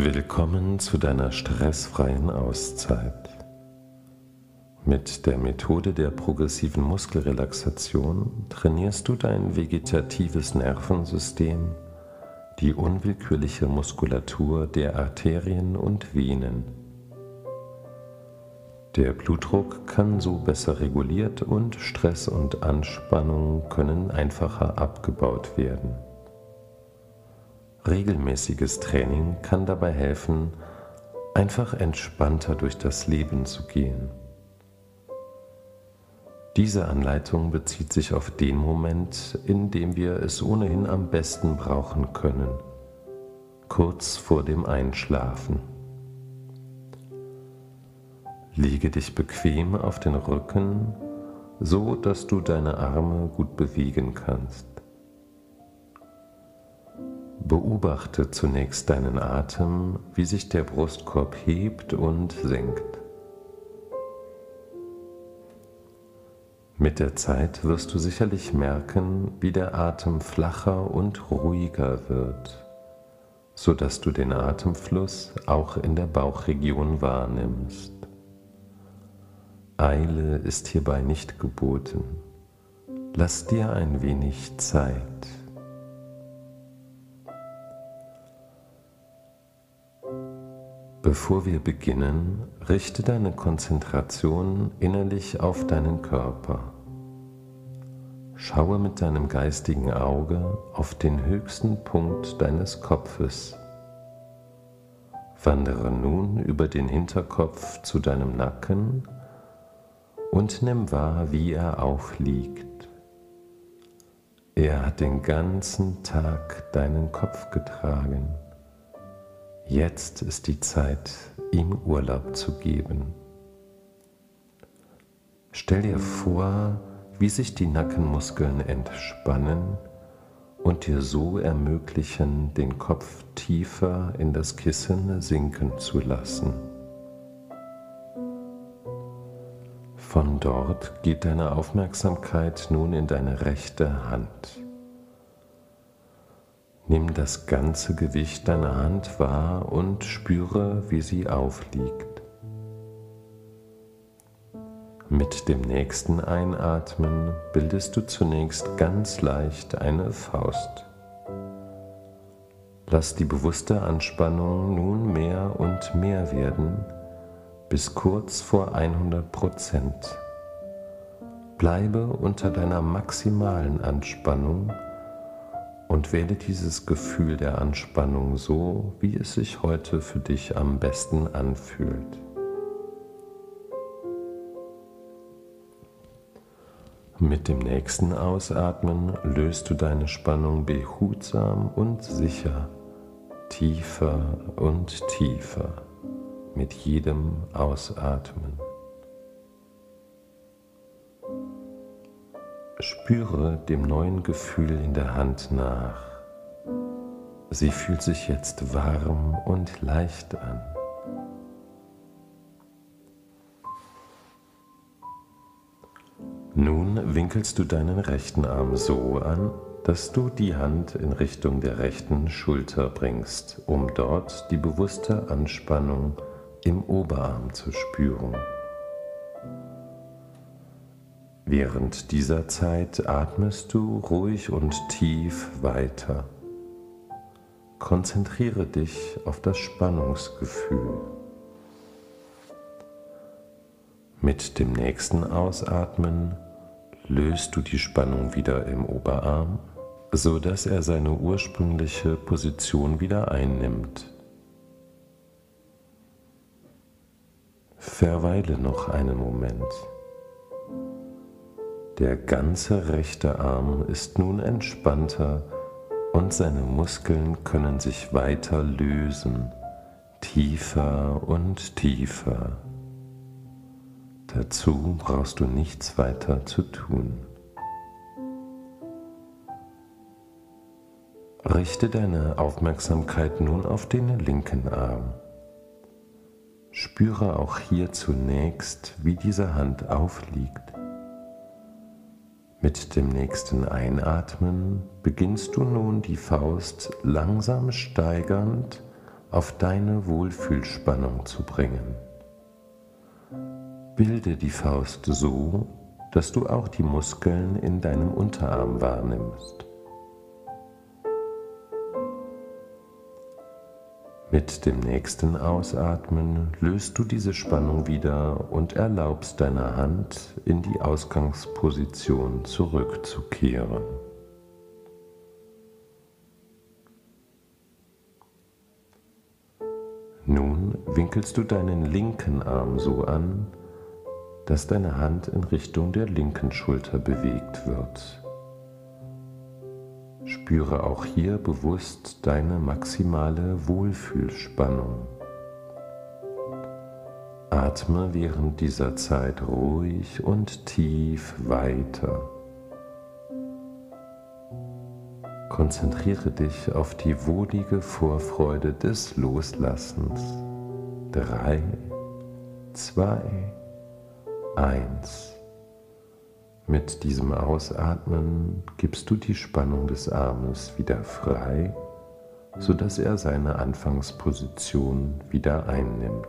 Willkommen zu deiner stressfreien Auszeit. Mit der Methode der progressiven Muskelrelaxation trainierst du dein vegetatives Nervensystem, die unwillkürliche Muskulatur der Arterien und Venen. Der Blutdruck kann so besser reguliert und Stress und Anspannung können einfacher abgebaut werden. Regelmäßiges Training kann dabei helfen, einfach entspannter durch das Leben zu gehen. Diese Anleitung bezieht sich auf den Moment, in dem wir es ohnehin am besten brauchen können, kurz vor dem Einschlafen. Lege dich bequem auf den Rücken, so dass du deine Arme gut bewegen kannst. Beobachte zunächst deinen Atem, wie sich der Brustkorb hebt und senkt. Mit der Zeit wirst du sicherlich merken, wie der Atem flacher und ruhiger wird, so dass du den Atemfluss auch in der Bauchregion wahrnimmst. Eile ist hierbei nicht geboten. Lass dir ein wenig Zeit. Bevor wir beginnen, richte deine Konzentration innerlich auf deinen Körper. Schaue mit deinem geistigen Auge auf den höchsten Punkt deines Kopfes. Wandere nun über den Hinterkopf zu deinem Nacken und nimm wahr, wie er aufliegt. Er hat den ganzen Tag deinen Kopf getragen. Jetzt ist die Zeit, ihm Urlaub zu geben. Stell dir vor, wie sich die Nackenmuskeln entspannen und dir so ermöglichen, den Kopf tiefer in das Kissen sinken zu lassen. Von dort geht deine Aufmerksamkeit nun in deine rechte Hand. Nimm das ganze Gewicht deiner Hand wahr und spüre, wie sie aufliegt. Mit dem nächsten Einatmen bildest du zunächst ganz leicht eine Faust. Lass die bewusste Anspannung nun mehr und mehr werden, bis kurz vor 100 Prozent. Bleibe unter deiner maximalen Anspannung und wähle dieses Gefühl der Anspannung so, wie es sich heute für dich am besten anfühlt. Mit dem nächsten Ausatmen löst du deine Spannung behutsam und sicher tiefer und tiefer mit jedem Ausatmen. Spüre dem neuen Gefühl in der Hand nach. Sie fühlt sich jetzt warm und leicht an. Nun winkelst du deinen rechten Arm so an, dass du die Hand in Richtung der rechten Schulter bringst, um dort die bewusste Anspannung im Oberarm zu spüren. Während dieser Zeit atmest du ruhig und tief weiter. Konzentriere dich auf das Spannungsgefühl. Mit dem nächsten Ausatmen löst du die Spannung wieder im Oberarm, so dass er seine ursprüngliche Position wieder einnimmt. Verweile noch einen Moment. Der ganze rechte Arm ist nun entspannter und seine Muskeln können sich weiter lösen, tiefer und tiefer. Dazu brauchst du nichts weiter zu tun. Richte deine Aufmerksamkeit nun auf den linken Arm. Spüre auch hier zunächst, wie diese Hand aufliegt. Mit dem nächsten Einatmen beginnst du nun die Faust langsam steigernd auf deine Wohlfühlspannung zu bringen. Bilde die Faust so, dass du auch die Muskeln in deinem Unterarm wahrnimmst. Mit dem nächsten Ausatmen löst du diese Spannung wieder und erlaubst deiner Hand in die Ausgangsposition zurückzukehren. Nun winkelst du deinen linken Arm so an, dass deine Hand in Richtung der linken Schulter bewegt wird. Spüre auch hier bewusst deine maximale Wohlfühlspannung. Atme während dieser Zeit ruhig und tief weiter. Konzentriere dich auf die wohlige Vorfreude des Loslassens. Drei, zwei, eins. Mit diesem Ausatmen gibst du die Spannung des Armes wieder frei, sodass er seine Anfangsposition wieder einnimmt.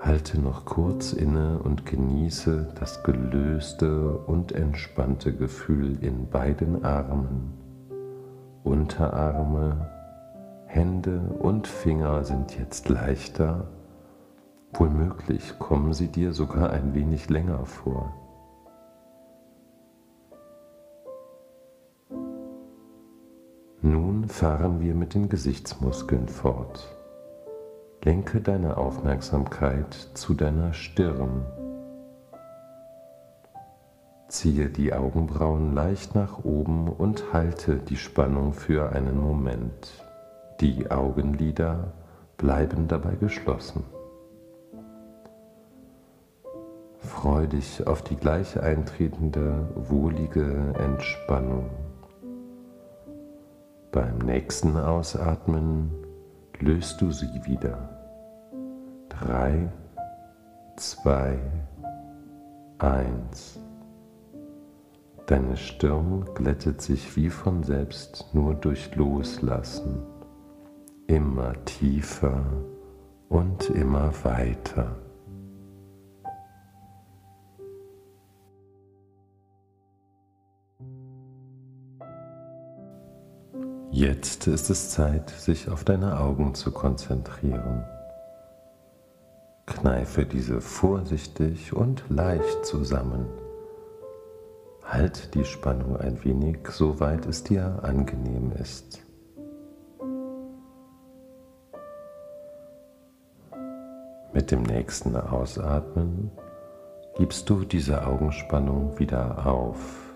Halte noch kurz inne und genieße das gelöste und entspannte Gefühl in beiden Armen. Unterarme, Hände und Finger sind jetzt leichter Wohlmöglich kommen sie dir sogar ein wenig länger vor. Nun fahren wir mit den Gesichtsmuskeln fort. Lenke deine Aufmerksamkeit zu deiner Stirn. Ziehe die Augenbrauen leicht nach oben und halte die Spannung für einen Moment. Die Augenlider bleiben dabei geschlossen. Freu dich auf die gleich eintretende, wohlige Entspannung. Beim nächsten Ausatmen löst du sie wieder. Drei, zwei, eins. Deine Stirn glättet sich wie von selbst nur durch Loslassen, immer tiefer und immer weiter. Jetzt ist es Zeit, sich auf deine Augen zu konzentrieren. Kneife diese vorsichtig und leicht zusammen. Halt die Spannung ein wenig, soweit es dir angenehm ist. Mit dem nächsten Ausatmen gibst du diese Augenspannung wieder auf.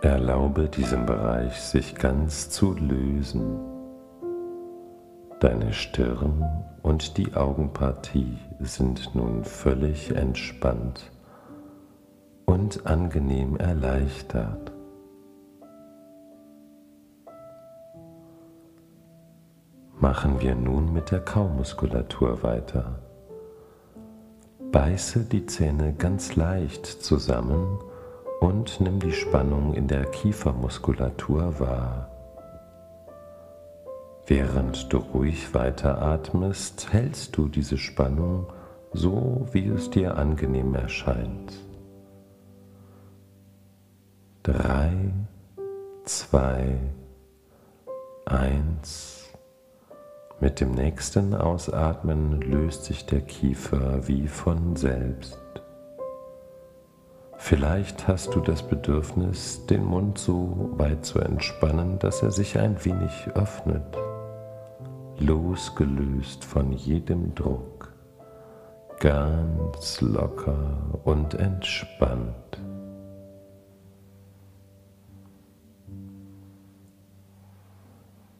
Erlaube diesem Bereich sich ganz zu lösen. Deine Stirn und die Augenpartie sind nun völlig entspannt und angenehm erleichtert. Machen wir nun mit der Kaumuskulatur weiter. Beiße die Zähne ganz leicht zusammen und nimm die Spannung in der Kiefermuskulatur wahr. Während du ruhig weiteratmest, hältst du diese Spannung so, wie es dir angenehm erscheint. Drei, zwei, eins. Mit dem nächsten Ausatmen löst sich der Kiefer wie von selbst. Vielleicht hast du das Bedürfnis, den Mund so weit zu entspannen, dass er sich ein wenig öffnet, losgelöst von jedem Druck, ganz locker und entspannt.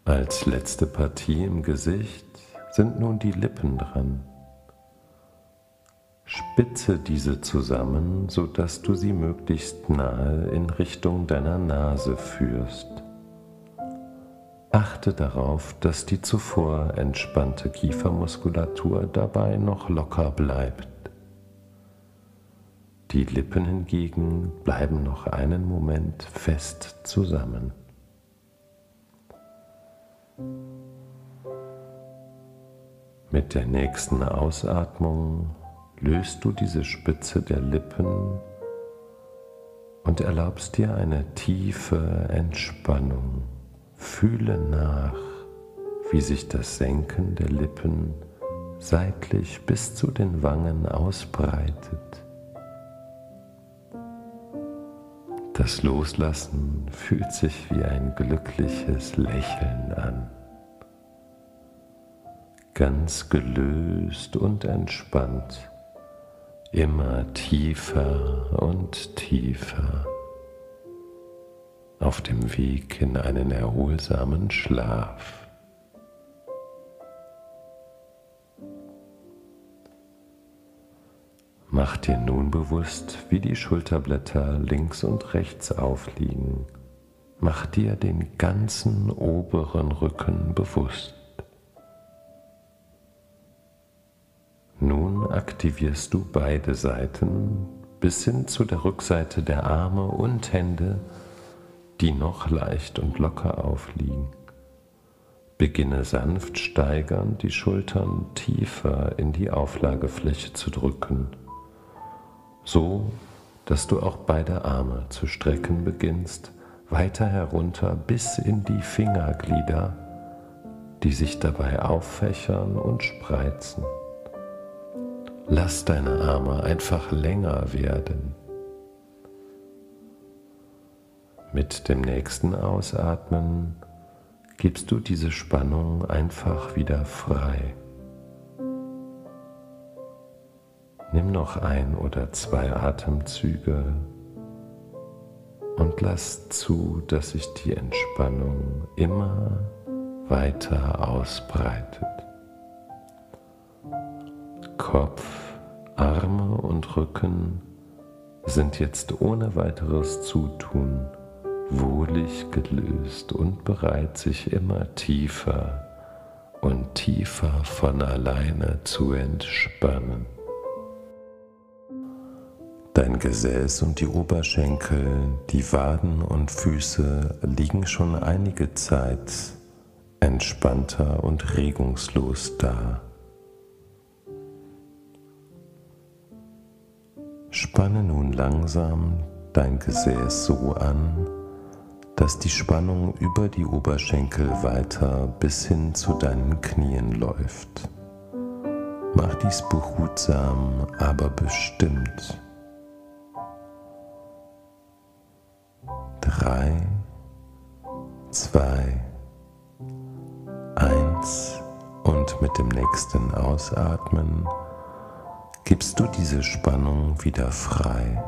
Als letzte Partie im Gesicht sind nun die Lippen dran. Spitze diese zusammen, sodass du sie möglichst nahe in Richtung deiner Nase führst. Achte darauf, dass die zuvor entspannte Kiefermuskulatur dabei noch locker bleibt. Die Lippen hingegen bleiben noch einen Moment fest zusammen. Mit der nächsten Ausatmung löst du diese Spitze der Lippen und erlaubst dir eine tiefe Entspannung. Fühle nach, wie sich das Senken der Lippen seitlich bis zu den Wangen ausbreitet. Das Loslassen fühlt sich wie ein glückliches Lächeln an ganz gelöst und entspannt, immer tiefer und tiefer auf dem Weg in einen erholsamen Schlaf. Mach dir nun bewusst, wie die Schulterblätter links und rechts aufliegen. Mach dir den ganzen oberen Rücken bewusst. Aktivierst du beide Seiten bis hin zu der Rückseite der Arme und Hände, die noch leicht und locker aufliegen. Beginne sanft steigernd die Schultern tiefer in die Auflagefläche zu drücken, so dass du auch beide Arme zu strecken beginnst, weiter herunter bis in die Fingerglieder, die sich dabei auffächern und spreizen. Lass deine Arme einfach länger werden. Mit dem nächsten Ausatmen gibst du diese Spannung einfach wieder frei. Nimm noch ein oder zwei Atemzüge und lass zu, dass sich die Entspannung immer weiter ausbreitet. Kopf, Arme und Rücken sind jetzt ohne weiteres Zutun wohlig gelöst und bereit, sich immer tiefer und tiefer von alleine zu entspannen. Dein Gesäß und die Oberschenkel, die Waden und Füße liegen schon einige Zeit entspannter und regungslos da. Spanne nun langsam dein Gesäß so an, dass die Spannung über die Oberschenkel weiter bis hin zu deinen Knien läuft. Mach dies behutsam, aber bestimmt. Drei, zwei, eins und mit dem nächsten Ausatmen gibst du diese Spannung wieder frei.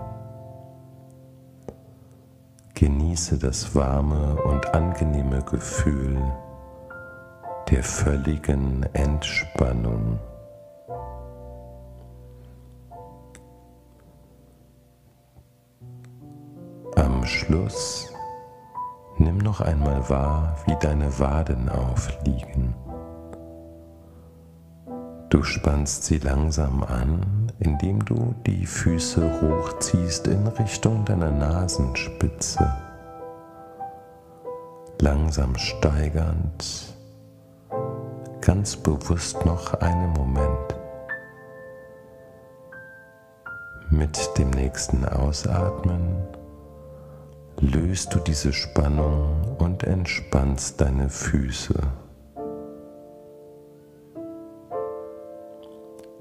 Genieße das warme und angenehme Gefühl der völligen Entspannung. Am Schluss nimm noch einmal wahr, wie deine Waden aufliegen. Du spannst sie langsam an, indem du die Füße hochziehst in Richtung deiner Nasenspitze. Langsam steigernd, ganz bewusst noch einen Moment. Mit dem nächsten Ausatmen löst du diese Spannung und entspannst deine Füße.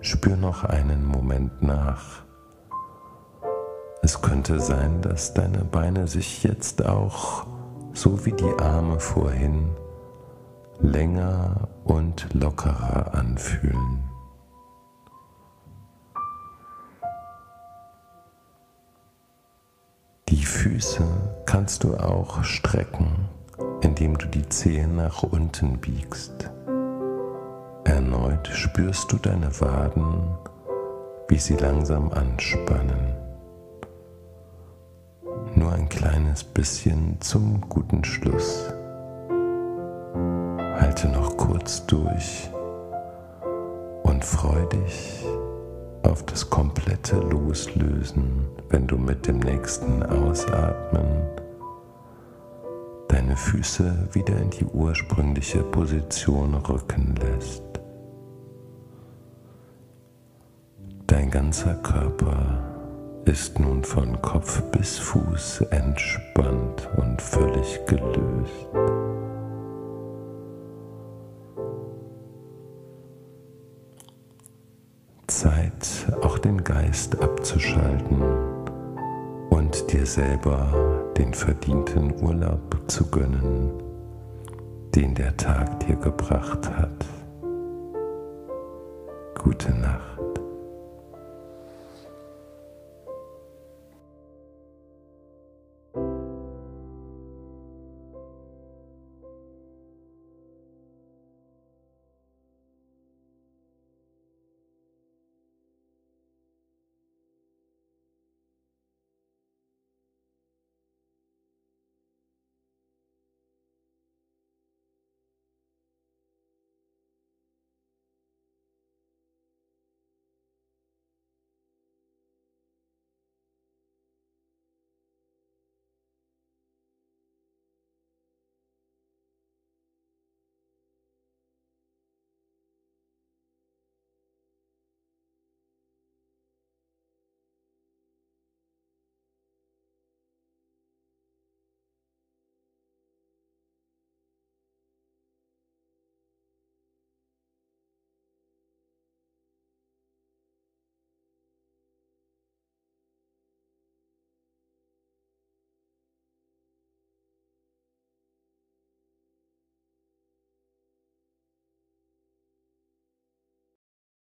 Spür noch einen Moment nach. Es könnte sein, dass deine Beine sich jetzt auch, so wie die Arme vorhin, länger und lockerer anfühlen. Die Füße kannst du auch strecken, indem du die Zehen nach unten biegst. Erneut spürst du deine Waden, wie sie langsam anspannen. Nur ein kleines bisschen zum guten Schluss. Halte noch kurz durch und freu dich auf das komplette Loslösen, wenn du mit dem nächsten Ausatmen deine Füße wieder in die ursprüngliche Position rücken lässt. Dein ganzer Körper ist nun von Kopf bis Fuß entspannt und völlig gelöst. Zeit, auch den Geist abzuschalten und dir selber den verdienten Urlaub zu gönnen, den der Tag dir gebracht hat. Gute Nacht.